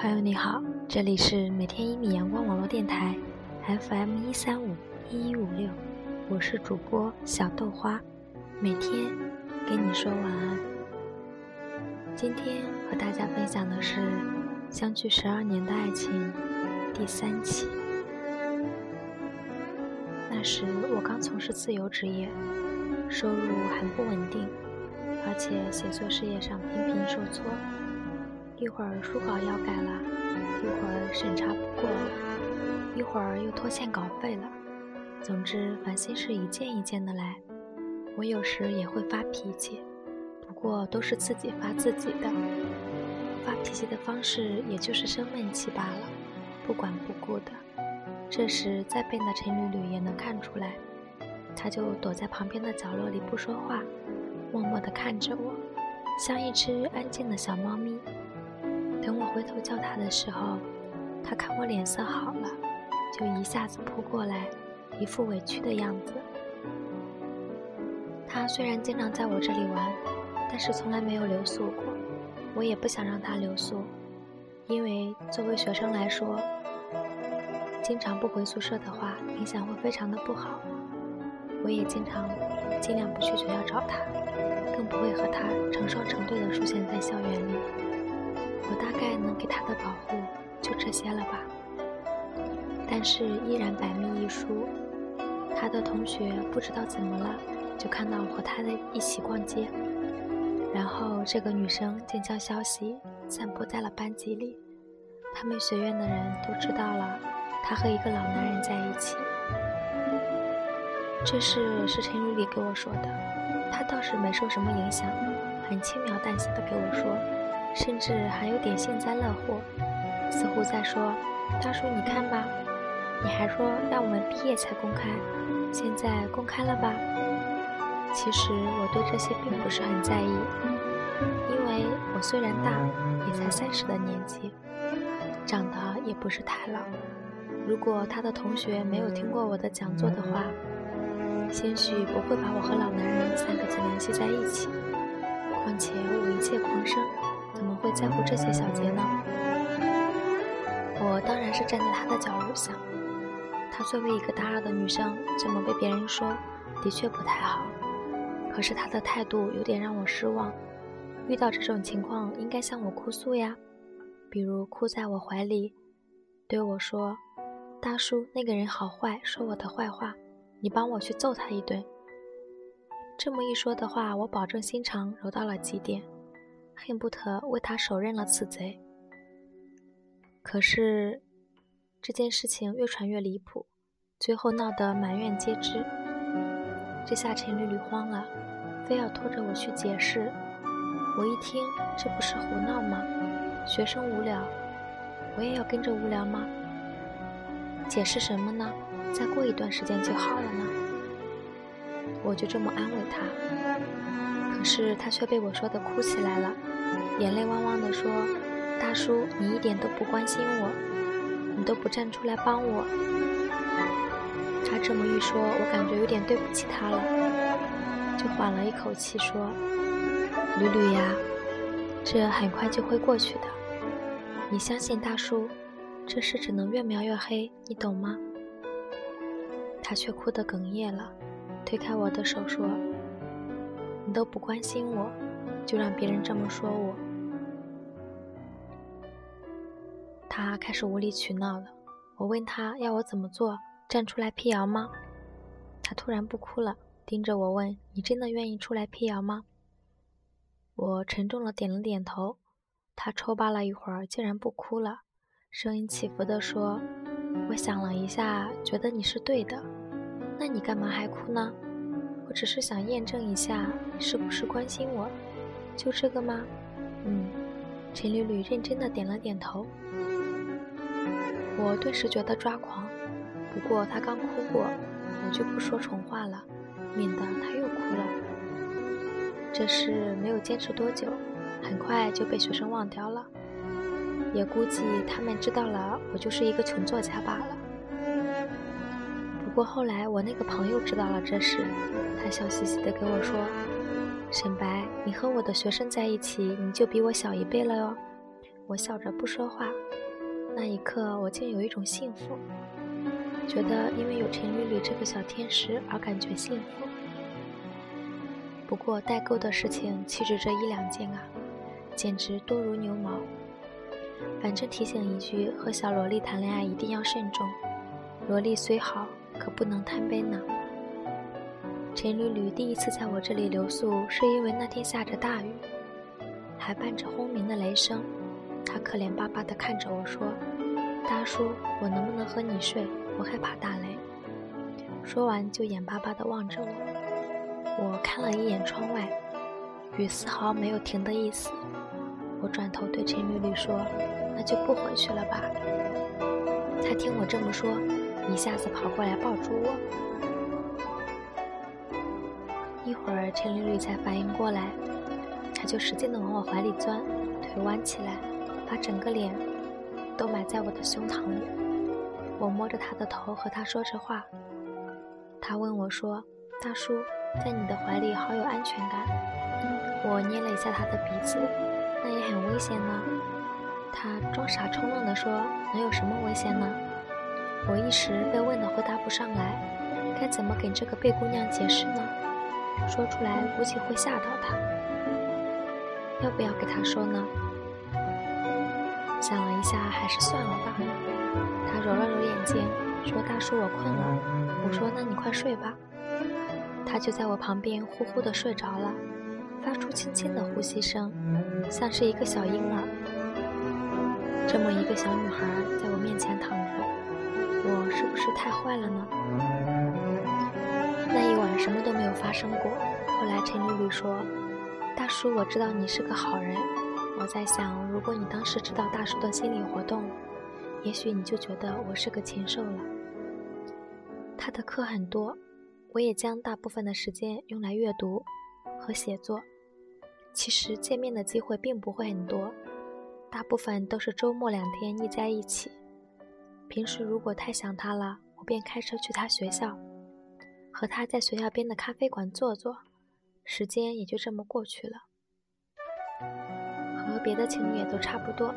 朋友你好，这里是每天一米阳光网络电台，FM 一三五一一五六，我是主播小豆花，每天给你说晚安。今天和大家分享的是《相距十二年的爱情》第三期。那时我刚从事自由职业，收入很不稳定，而且写作事业上频频受挫。一会儿书稿要改了，一会儿审查不过了，一会儿又拖欠稿费了。总之，烦心事一件一件的来。我有时也会发脾气，不过都是自己发自己的。发脾气的方式也就是生闷气罢了，不管不顾的。这时，再笨的陈缕缕也能看出来，她就躲在旁边的角落里不说话，默默地看着我，像一只安静的小猫咪。等我回头叫他的时候，他看我脸色好了，就一下子扑过来，一副委屈的样子。他虽然经常在我这里玩，但是从来没有留宿过。我也不想让他留宿，因为作为学生来说，经常不回宿舍的话，影响会非常的不好。我也经常尽量不去学校找他，更不会和他成双成对的出现在校园里。我大概能给他的保护就这些了吧，但是依然百密一疏。他的同学不知道怎么了，就看到我和他在一起逛街，然后这个女生竟将消息散播在了班级里，他们学院的人都知道了，他和一个老男人在一起。这事是陈如里给我说的，他倒是没受什么影响，很轻描淡写的给我说。甚至还有点幸灾乐祸，似乎在说：“大叔，你看吧，你还说让我们毕业才公开，现在公开了吧？”其实我对这些并不是很在意，因为我虽然大，也才三十的年纪，长得也不是太老。如果他的同学没有听过我的讲座的话，兴许不会把我和老男人三个字联系在一起。况且我一介狂生。怎么会在乎这些小节呢？我当然是站在他的角度想，她作为一个大二的女生，这么被别人说，的确不太好。可是她的态度有点让我失望。遇到这种情况，应该向我哭诉呀，比如哭在我怀里，对我说：“大叔，那个人好坏，说我的坏话，你帮我去揍他一顿。”这么一说的话，我保证心肠柔到了极点。恨不得为他手刃了此贼。可是这件事情越传越离谱，最后闹得满院皆知。这下陈缕缕慌了，非要拖着我去解释。我一听，这不是胡闹吗？学生无聊，我也要跟着无聊吗？解释什么呢？再过一段时间就好了呢。我就这么安慰他，可是他却被我说的哭起来了。眼泪汪汪地说：“大叔，你一点都不关心我，你都不站出来帮我。”他这么一说，我感觉有点对不起他了，就缓了一口气说：“吕吕呀，这很快就会过去的，你相信大叔，这事只能越描越黑，你懂吗？”他却哭得哽咽了，推开我的手说：“你都不关心我，就让别人这么说我。”他开始无理取闹了。我问他要我怎么做，站出来辟谣吗？他突然不哭了，盯着我问：“你真的愿意出来辟谣吗？”我沉重的点了点头。他抽巴了一会儿，竟然不哭了，声音起伏地说：“我想了一下，觉得你是对的。那你干嘛还哭呢？我只是想验证一下你是不是关心我，就这个吗？”嗯，陈缕缕认真的点了点头。我顿时觉得抓狂，不过他刚哭过，我就不说重话了，免得他又哭了。这事没有坚持多久，很快就被学生忘掉了，也估计他们知道了我就是一个穷作家罢了。不过后来我那个朋友知道了这事，他笑嘻嘻地跟我说：“沈白，你和我的学生在一起，你就比我小一辈了哟。”我笑着不说话。那一刻，我竟有一种幸福，觉得因为有陈缕缕这个小天使而感觉幸福。不过代购的事情岂止这一两件啊，简直多如牛毛。反正提醒一句，和小萝莉谈恋爱一定要慎重。萝莉虽好，可不能贪杯呢。陈缕缕第一次在我这里留宿，是因为那天下着大雨，还伴着轰鸣的雷声。他可怜巴巴地看着我说：“大叔，我能不能和你睡？我害怕大雷。”说完就眼巴巴地望着我。我看了一眼窗外，雨丝毫没有停的意思。我转头对陈缕缕说：“那就不回去了吧。”她听我这么说，一下子跑过来抱住我。一会儿，陈缕缕才反应过来，她就使劲地往我怀里钻，腿弯起来，把整个脸都埋在我的胸膛里。我摸着她的头，和她说着话。她问我说：“大叔，在你的怀里好有安全感。”我捏了一下她的鼻子。那也很危险呢。他装傻充愣地说：“能有什么危险呢？”我一时被问得回答不上来，该怎么给这个贝姑娘解释呢？说出来估计会吓到她。要不要给她说呢？想了一下，还是算了吧。他揉了揉眼睛，说：“大叔，我困了。”我说：“那你快睡吧。”他就在我旁边呼呼地睡着了。发出轻轻的呼吸声，像是一个小婴儿。这么一个小女孩在我面前躺着，我是不是太坏了呢？那一晚什么都没有发生过。后来陈丽丽说：“大叔，我知道你是个好人。”我在想，如果你当时知道大叔的心理活动，也许你就觉得我是个禽兽了。他的课很多，我也将大部分的时间用来阅读和写作。其实见面的机会并不会很多，大部分都是周末两天腻在一起。平时如果太想他了，我便开车去他学校，和他在学校边的咖啡馆坐坐，时间也就这么过去了。别的情侣也都差不多。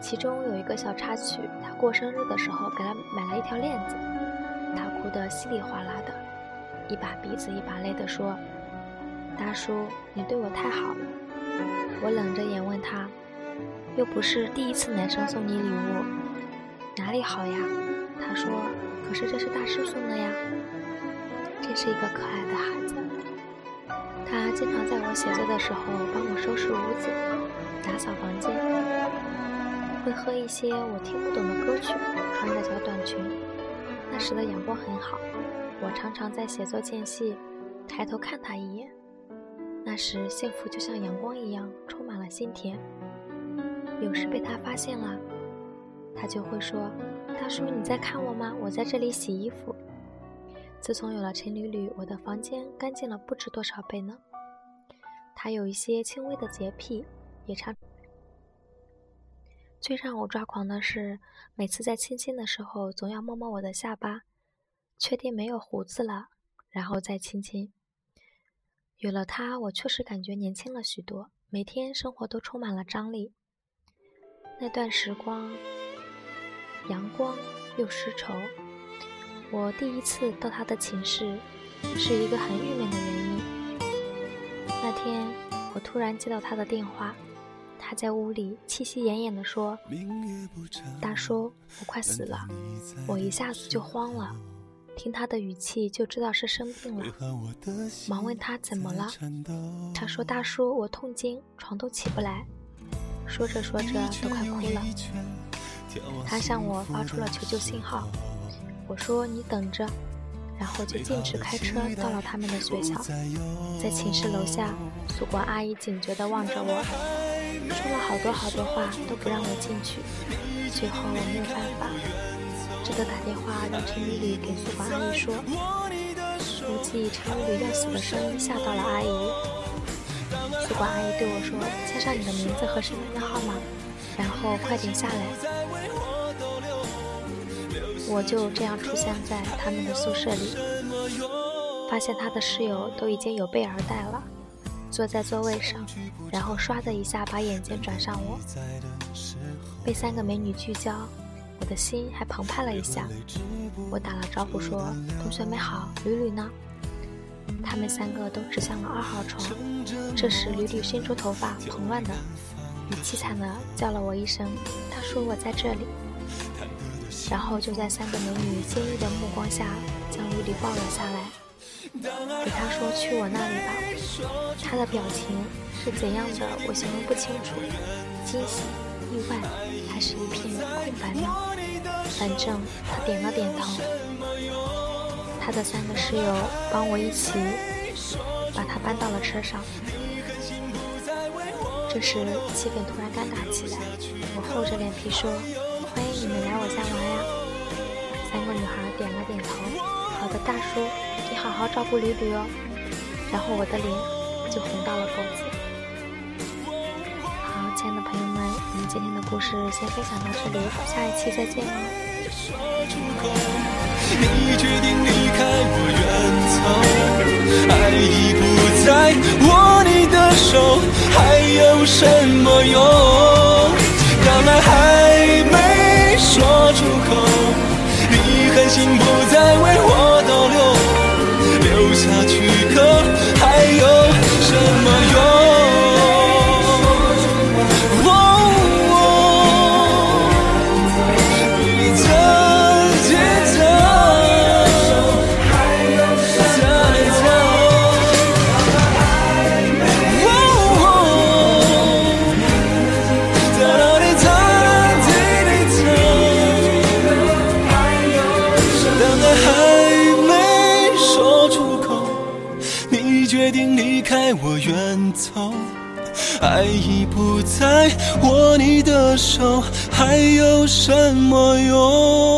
其中有一个小插曲，他过生日的时候给他买了一条链子，他哭得稀里哗啦的，一把鼻子一把泪地说。大叔，你对我太好了。我冷着眼问他，又不是第一次男生送你礼物，哪里好呀？他说，可是这是大叔送的呀。真是一个可爱的孩子。他经常在我写作的时候帮我收拾屋子、打扫房间，会哼一些我听不懂的歌曲，穿着小短裙。那时的阳光很好，我常常在写作间隙抬头看他一眼。那时幸福就像阳光一样，充满了心田。有时被他发现了，他就会说：“大叔，你在看我吗？我在这里洗衣服。”自从有了陈缕缕，我的房间干净了不知多少倍呢。他有一些轻微的洁癖，也常。最让我抓狂的是，每次在亲亲的时候，总要摸摸我的下巴，确定没有胡子了，然后再亲亲。有了他，我确实感觉年轻了许多，每天生活都充满了张力。那段时光，阳光又湿稠。我第一次到他的寝室，是一个很郁闷的原因。那天，我突然接到他的电话，他在屋里气息奄奄地说：“大叔，我快死了。”我一下子就慌了。听他的语气就知道是生病了，忙问他怎么了。他说：“大叔，我痛经，床都起不来。”说着说着都快哭了。他向我发出了求救信号。我说：“你等着。”然后就径直开车到了他们的学校。在寝室楼下，宿管阿姨警觉地望着我，说了好多好多话，都不让我进去。最后我没有办法。只得打电话让陈丽丽给宿管阿姨说，估计陈缕缕要死的声音吓到了阿姨。宿管阿姨对我说：“签上你的名字和身份证号码，然后快点下来。”我就这样出现在他们的宿舍里，发现他的室友都已经有备而待了，坐在座位上，然后唰的一下把眼睛转上我。被三个美女聚焦，我的心还澎湃了一下。我打了招呼说：“同学们好，吕吕呢？”他们三个都指向了二号床。这时，吕吕伸出头发，蓬乱的，语气惨的叫了我一声：“他说我在这里。”然后就在三个美女坚毅的目光下，将吕吕抱了下来。给他说去我那里吧。他的表情是怎样的，我形容不清楚，惊喜、意外，还是一片空白呢？反正他点了点头。他的三个室友帮我一起把他搬到了车上。这时气氛突然尴尬起来，我厚着脸皮说：“你们来我家玩呀！”三个女孩点了点头。好的，大叔。你好好照顾吕吕哦，然后我的脸就红到了脖子。好，亲爱的朋友们，我们今天的故事先分享到这里，下一期再见哦。说出口你狠心不再为我逗留留下爱已不在握你的手，还有什么用？